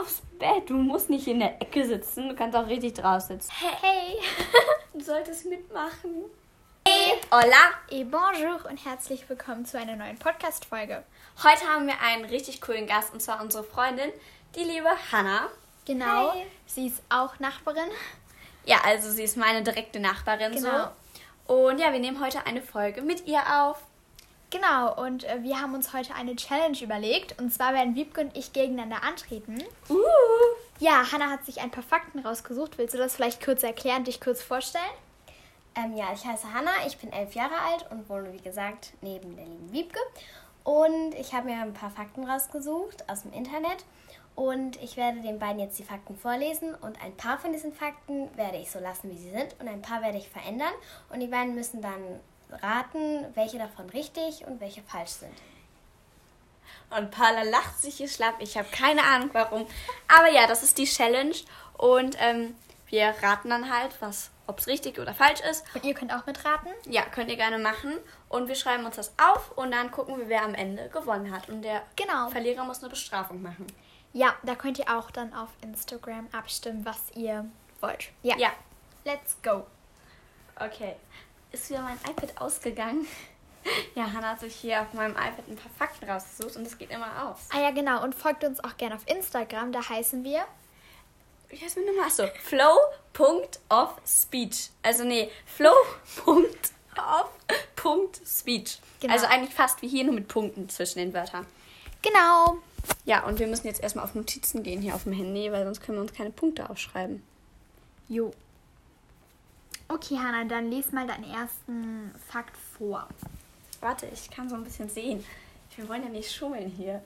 aufs Bett. Du musst nicht in der Ecke sitzen. Du kannst auch richtig draußen sitzen. Hey! Du solltest mitmachen. Hola! Et bonjour und herzlich willkommen zu einer neuen Podcast-Folge. Heute haben wir einen richtig coolen Gast und zwar unsere Freundin, die liebe Hannah. Genau. Hi. Sie ist auch Nachbarin. Ja, also sie ist meine direkte Nachbarin Genau. so. Und ja, wir nehmen heute eine Folge mit ihr auf. Genau, und äh, wir haben uns heute eine Challenge überlegt. Und zwar werden Wiebke und ich gegeneinander antreten. Uh. Ja, Hannah hat sich ein paar Fakten rausgesucht. Willst du das vielleicht kurz erklären, dich kurz vorstellen? Ähm, ja, ich heiße Hanna, ich bin elf Jahre alt und wohne, wie gesagt, neben der lieben Wiebke. Und ich habe mir ein paar Fakten rausgesucht aus dem Internet. Und ich werde den beiden jetzt die Fakten vorlesen. Und ein paar von diesen Fakten werde ich so lassen, wie sie sind. Und ein paar werde ich verändern. Und die beiden müssen dann raten, welche davon richtig und welche falsch sind. Und Paula lacht sich hier schlapp. Ich habe keine Ahnung warum. Aber ja, das ist die Challenge. Und ähm, wir raten dann halt, was, ob es richtig oder falsch ist. Und ihr könnt auch mitraten. Ja, könnt ihr gerne machen. Und wir schreiben uns das auf und dann gucken wir, wer am Ende gewonnen hat. Und der Genau. Verlierer muss eine Bestrafung machen. Ja, da könnt ihr auch dann auf Instagram abstimmen, was ihr wollt. Ja. Ja. Let's go. Okay. Ist wieder mein iPad ausgegangen? Ja, Hannah hat sich hier auf meinem iPad ein paar Fakten rausgesucht und das geht immer aus. Ah ja, genau. Und folgt uns auch gerne auf Instagram. Da heißen wir Wie heißt meine Nummer? Achso, flow.offspeech. Also nee, flow.off.speech. Genau. Also eigentlich fast wie hier, nur mit Punkten zwischen den Wörtern. Genau. Ja, und wir müssen jetzt erstmal auf Notizen gehen hier auf dem Handy, weil sonst können wir uns keine Punkte aufschreiben. Jo. Okay, Hannah, dann les mal deinen ersten Fakt vor. Warte, ich kann so ein bisschen sehen. Wir wollen ja nicht schummeln hier.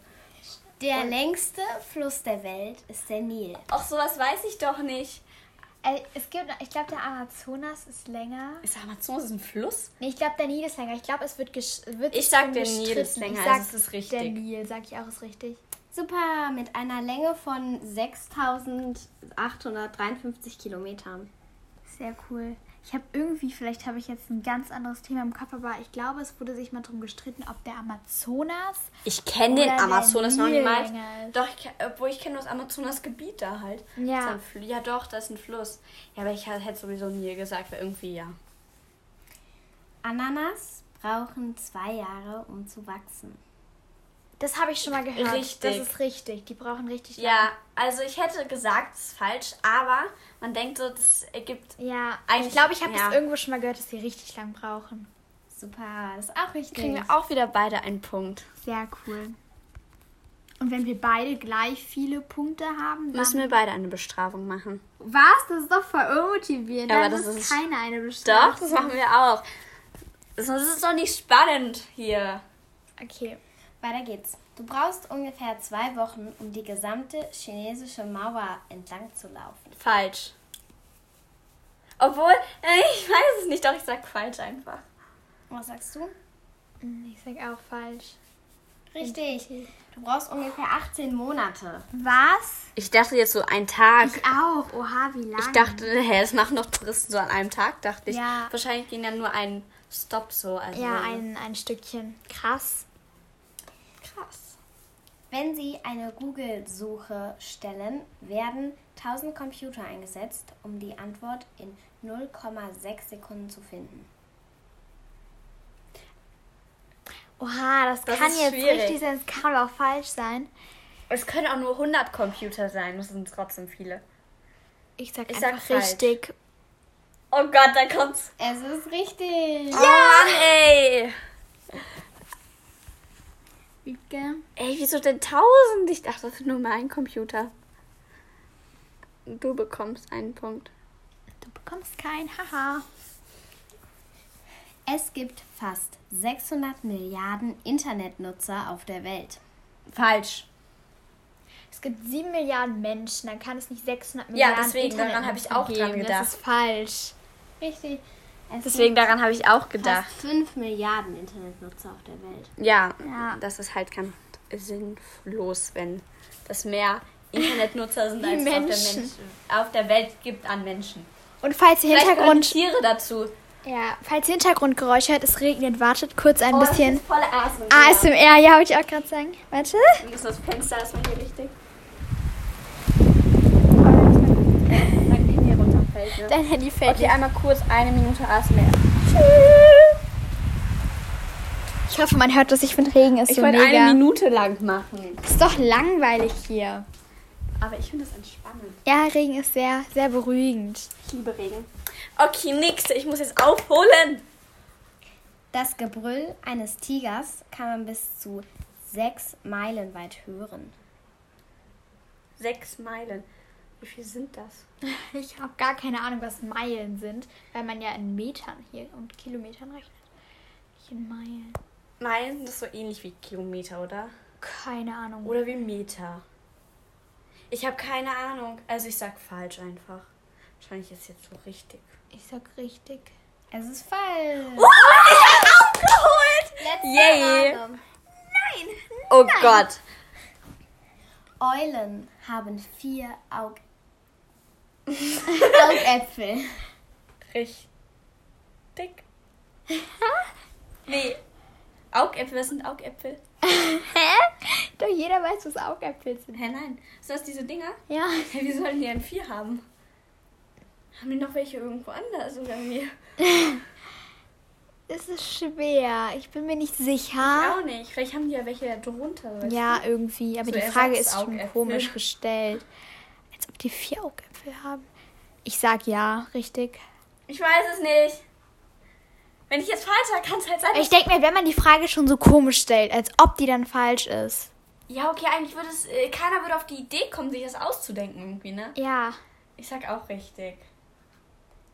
Der längste Fluss der Welt ist der Nil. Ach, sowas weiß ich doch nicht. Äh, es gibt, ich glaube, der Amazonas ist länger. Ist Amazonas ein Fluss? Nee, ich glaube, der Nil ist länger. Ich glaube, es wird, gesch wird Ich sag, der Nil ist gestritten. länger, Ich sag, also es ist richtig. Der Nil, sag ich auch, ist richtig. Super, mit einer Länge von 6853 Kilometern. Sehr cool. Ich habe irgendwie, vielleicht habe ich jetzt ein ganz anderes Thema im Kopf, aber ich glaube, es wurde sich mal darum gestritten, ob der Amazonas Ich kenne den Amazonas noch niemals. Doch, ich, obwohl ich kenne das Amazonas-Gebiet da halt. Ja. Ja, doch, das ist ein Fluss. Ja, aber ich hätte sowieso nie gesagt, weil irgendwie ja. Ananas brauchen zwei Jahre, um zu wachsen. Das habe ich schon mal gehört. Richtig. Das ist richtig. Die brauchen richtig Ja, also ich hätte gesagt, es ist falsch, aber man denkt so, das ergibt. Ja, Eigentlich- ich glaube, ich habe ja. das irgendwo schon mal gehört, dass die richtig lang brauchen. Super, das ist auch richtig. Kriegen wir auch wieder beide einen Punkt. Sehr cool. Und wenn wir beide gleich viele Punkte haben, dann Müssen wir beide eine Bestrafung machen. Was? Das ist doch voll unmotivierend. Ja, aber das ist keine eine Doch, Bestrafung. das machen wir auch. Sonst ist es doch nicht spannend hier. Okay. Weiter geht's. Du brauchst ungefähr zwei Wochen, um die gesamte chinesische Mauer entlang zu laufen. Falsch. Obwohl, äh, ich weiß es nicht, doch ich sag falsch einfach. Was sagst du? Ich sag auch falsch. Richtig. Du brauchst ungefähr 18 Monate. Was? Ich dachte jetzt so ein Tag. Ich auch. Oha, wie lange? Ich dachte, hä, das machen doch Touristen so an einem Tag, dachte ich. Ja. Wahrscheinlich gehen ja nur ein Stopp so. Also Ja, ein, ein Stückchen. Krass. Krass. Wenn Sie eine Google-Suche stellen, werden 1000 Computer eingesetzt, um die Antwort in 0,6 Sekunden zu finden. Oha, das, Das kann jetzt schwierig. richtig sein. Es kann auch falsch sein. Es können auch nur 100 Computer sein, das sind trotzdem viele. Ich sag Ich sag einfach falsch. richtig. Oh Gott, da kommt's. Es ist richtig. Ja, Mann, ey. Wiebke. Ey, wieso denn 1000? Ich dachte, das ist nur mein Computer. Du bekommst einen Punkt. Du bekommst kein Haha. Es gibt fast 600 Milliarden Internetnutzer auf der Welt. Falsch. Es gibt 7 Milliarden Menschen, dann kann es nicht 600 Ja, Milliarden deswegen, daran habe ich auch dran gedacht. Das ist falsch. Richtig. Es Deswegen, daran habe ich auch gedacht. fast 5 Milliarden Internetnutzer auf der Welt. Ja, Ja. das ist halt ganz sinnlos, wenn das mehr Internetnutzer sind, als es auf der, Menschen. Mensch, auf der Welt gibt an Menschen. Und falls ihr Hintergrund, Tiere dazu. ja, falls ihr Hintergrundgeräusche hört, es regnet, wartet kurz ein Oh, bisschen. voll ASMR. ASMR, ja, wollte ich auch gerade sagen. Warte. Müssen das Fenster erstmal hier richtig. Dein Handy fällt. Okay, einmal kurz eine Minute ASMR. Ich hoffe, man hört das. Ich finde, Regen ist Ich so wollte mega. eine Minute lang machen. ist doch langweilig hier. Aber ich finde das entspannend. Ja, Regen ist sehr, sehr beruhigend. Ich liebe Regen. Okay, nächste. Ich muss jetzt aufholen. Das Gebrüll eines Tigers kann man bis zu sechs Meilen weit hören. Sechs Meilen. Wie viel sind das? Ich habe gar keine Ahnung, was Meilen sind, weil man ja in Metern hier und Kilometern rechnet. Nicht in Meilen. Meilen das so ähnlich wie Kilometer, oder? Keine Ahnung. Oder wie Meter. Ich habe keine Ahnung. Also ich sag falsch einfach. Wahrscheinlich ist jetzt so richtig. Ich sag richtig. Es ist falsch. Aufgeholt! Letzte Yay. Frage. Oh Gott. Eulen haben vier Aug Augäpfel. Richtig. nee. Augäpfel, was sind Augäpfel? Hä? Doch jeder weiß, was Augäpfel sind. Hä, nein. Sind das diese Dinger? Ja. Hä, wie sollen die ein Vier haben? Haben die noch welche irgendwo anders oder wie? Es ist schwer. Ich bin mir nicht Ich sicher. auch nicht. Vielleicht haben die ja welche da drunter. Ja, irgendwie. Aber So die Frage ist schon komisch gestellt. Als ob die vier Augäpfel haben. Ich sag ja, richtig. Ich weiß es nicht. Wenn ich jetzt falsch sage, kann es halt sein. Ich denke mir, wenn man die Frage schon so komisch stellt, als ob die dann falsch ist. Ja, okay, eigentlich würde es. Äh, keiner würde auf die Idee kommen, sich das auszudenken irgendwie, ne? Ja. Ich sag auch richtig.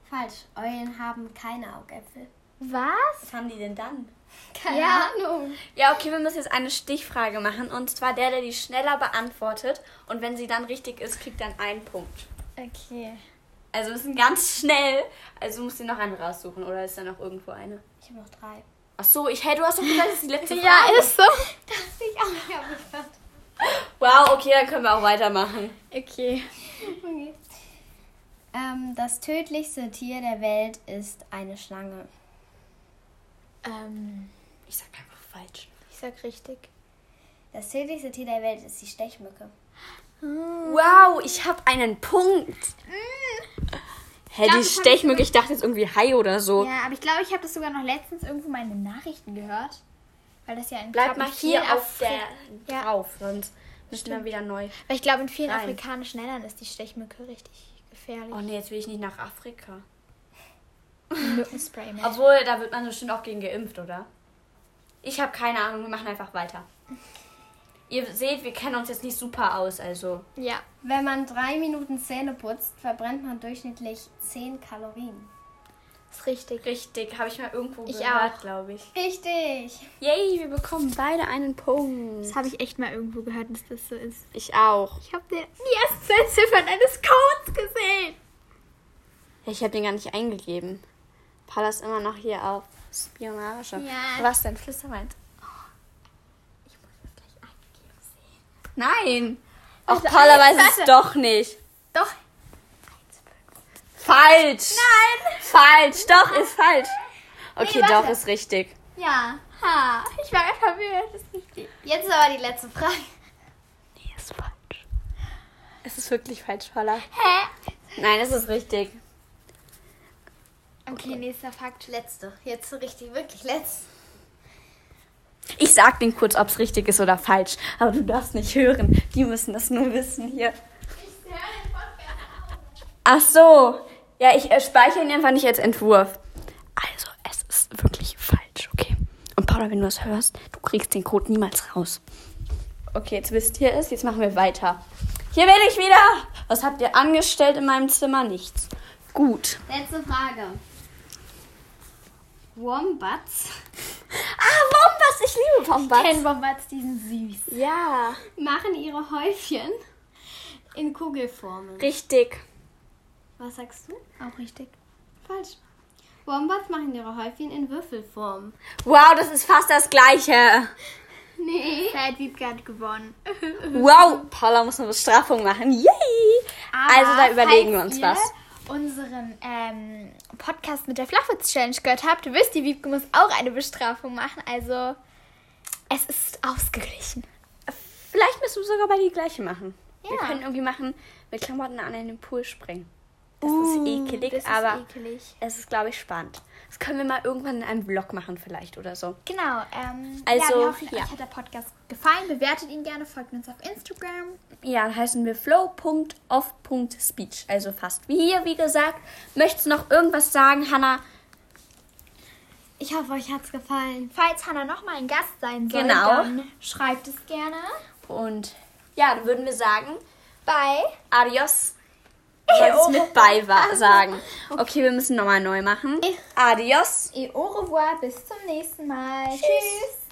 Falsch. Eulen haben keine Augäpfel. Was? Was haben die denn dann? Keine Ja. Ahnung. Ja, okay, wir müssen jetzt eine Stichfrage machen. Und zwar der, der die schneller beantwortet. Und wenn sie dann richtig ist, kriegt dann einen Punkt. Okay. Also wir müssen ganz schnell. Also musst du noch eine raussuchen. Oder ist da noch irgendwo eine? Ich habe noch drei. Ach so, ich, hey, du hast doch gesagt, das ist die letzte Frage. Ja, ist so. Dachte ich auch, ich habe gehört. Wow, okay, dann können wir auch weitermachen. Okay. Okay. Ähm, das tödlichste Tier der Welt ist eine Schlange. Ähm, Ich sag einfach falsch. ich sag richtig. Das tödlichste Tier der Welt ist die Stechmücke. Wow, ich habe einen Punkt. Hä, glaub, die Stechmücke, ich dachte jetzt irgendwie Hai oder so. Ja, aber ich glaube, ich habe das sogar noch letztens irgendwo mal in den Nachrichten gehört. Weil das ja in Bleib mal hier auf der Ja. drauf, sonst müssen wir wieder neu. Weil ich glaube, in vielen Rein. afrikanischen Ländern ist die Stechmücke richtig gefährlich. Oh nee, jetzt will ich nicht nach Afrika. Mückenspray mit. Obwohl, da wird man bestimmt auch gegen geimpft, oder? Ich habe keine Ahnung, wir machen einfach weiter. Ihr seht, wir kennen uns jetzt nicht super aus, also. Ja. Wenn man drei Minuten Zähne putzt, verbrennt man durchschnittlich 10 Kalorien. Ist richtig. Richtig, habe ich mal irgendwo Ich gehört, auch. glaube ich. Richtig. Yay, wir bekommen beide einen Punkt. Das habe ich echt mal irgendwo gehört, dass das so ist. Ich auch. Ich habe die ersten zwei Ziffern eines Codes gesehen. Ja, ich habe den gar nicht eingegeben. Paula ist immer noch hier auf Spionage. Ja. Was denn? Flüster meint. Ich muss das gleich eingegeben sehen. Nein. Auch Also, Paula weiß es doch nicht. Doch. Falsch. Nein. Falsch. Doch, ist falsch. Okay, Nee, doch, ist richtig. Ja. Ha. Ich war verwirrt. Das ist richtig. Jetzt ist aber die letzte Frage. Nee, ist falsch. Es ist wirklich falsch, Paula. Hä? Nein, es ist richtig. Okay, nächster Fakt. Letzte. Jetzt so richtig, wirklich letzte. Ich sag denen kurz, ob es richtig ist oder falsch. Aber du darfst nicht hören. Die müssen das nur wissen hier. Ach so. Ja, ich äh, speichere ihn einfach nicht als Entwurf. Also, es ist wirklich falsch, okay? Und Paula, wenn du das hörst, du kriegst den Code niemals raus. Okay, jetzt wisst ihr es. Jetzt machen wir weiter. Hier bin ich wieder. Was habt ihr angestellt in meinem Zimmer? Nichts. Gut. Letzte Frage. Wombats Wombats. Ich liebe Wombats. Ken Wombats, die sind süß. Ja, machen ihre Häufchen in Kugelformen. richtig. Was sagst du? Auch richtig. Falsch. Wombats machen ihre Häufchen in Würfelform. Wow, das ist fast das Gleiche. Nee. Wiebke hat gewonnen. Wow, Paula muss eine Bestrafung machen. Yay! also da überlegen wir uns ihr was. Unseren ähm, Podcast mit der Flachwitz-Challenge gehört habt, wisst ihr, Wiebke muss auch eine Bestrafung machen. Also, es ist ausgeglichen. Vielleicht müssen wir sogar bei die gleiche machen. Wir Ja. können irgendwie machen, mit Klamotten an in den Pool springen. Es Uh, ist ekelig, das ist aber ekelig. es ist, glaube ich, spannend. Das können wir mal irgendwann in einem Vlog machen vielleicht oder so. Genau. Ähm, Also, ja, wir hoffen, ja. euch hat der Podcast gefallen. Bewertet ihn gerne, folgt uns auf Instagram. Ja, da heißen wir flow.off.speech. Also fast wie hier, wie gesagt. Möchtest du noch irgendwas sagen, Hannah? Ich hoffe, euch hat's gefallen. Falls Hannah nochmal ein Gast sein soll, Genau. dann schreibt es gerne. Und ja, dann würden wir sagen, Bei adios. Solltest mit bei wa- sagen. Okay, wir müssen nochmal neu machen. Adios. Et au revoir. Bis zum nächsten Mal. Tschüss.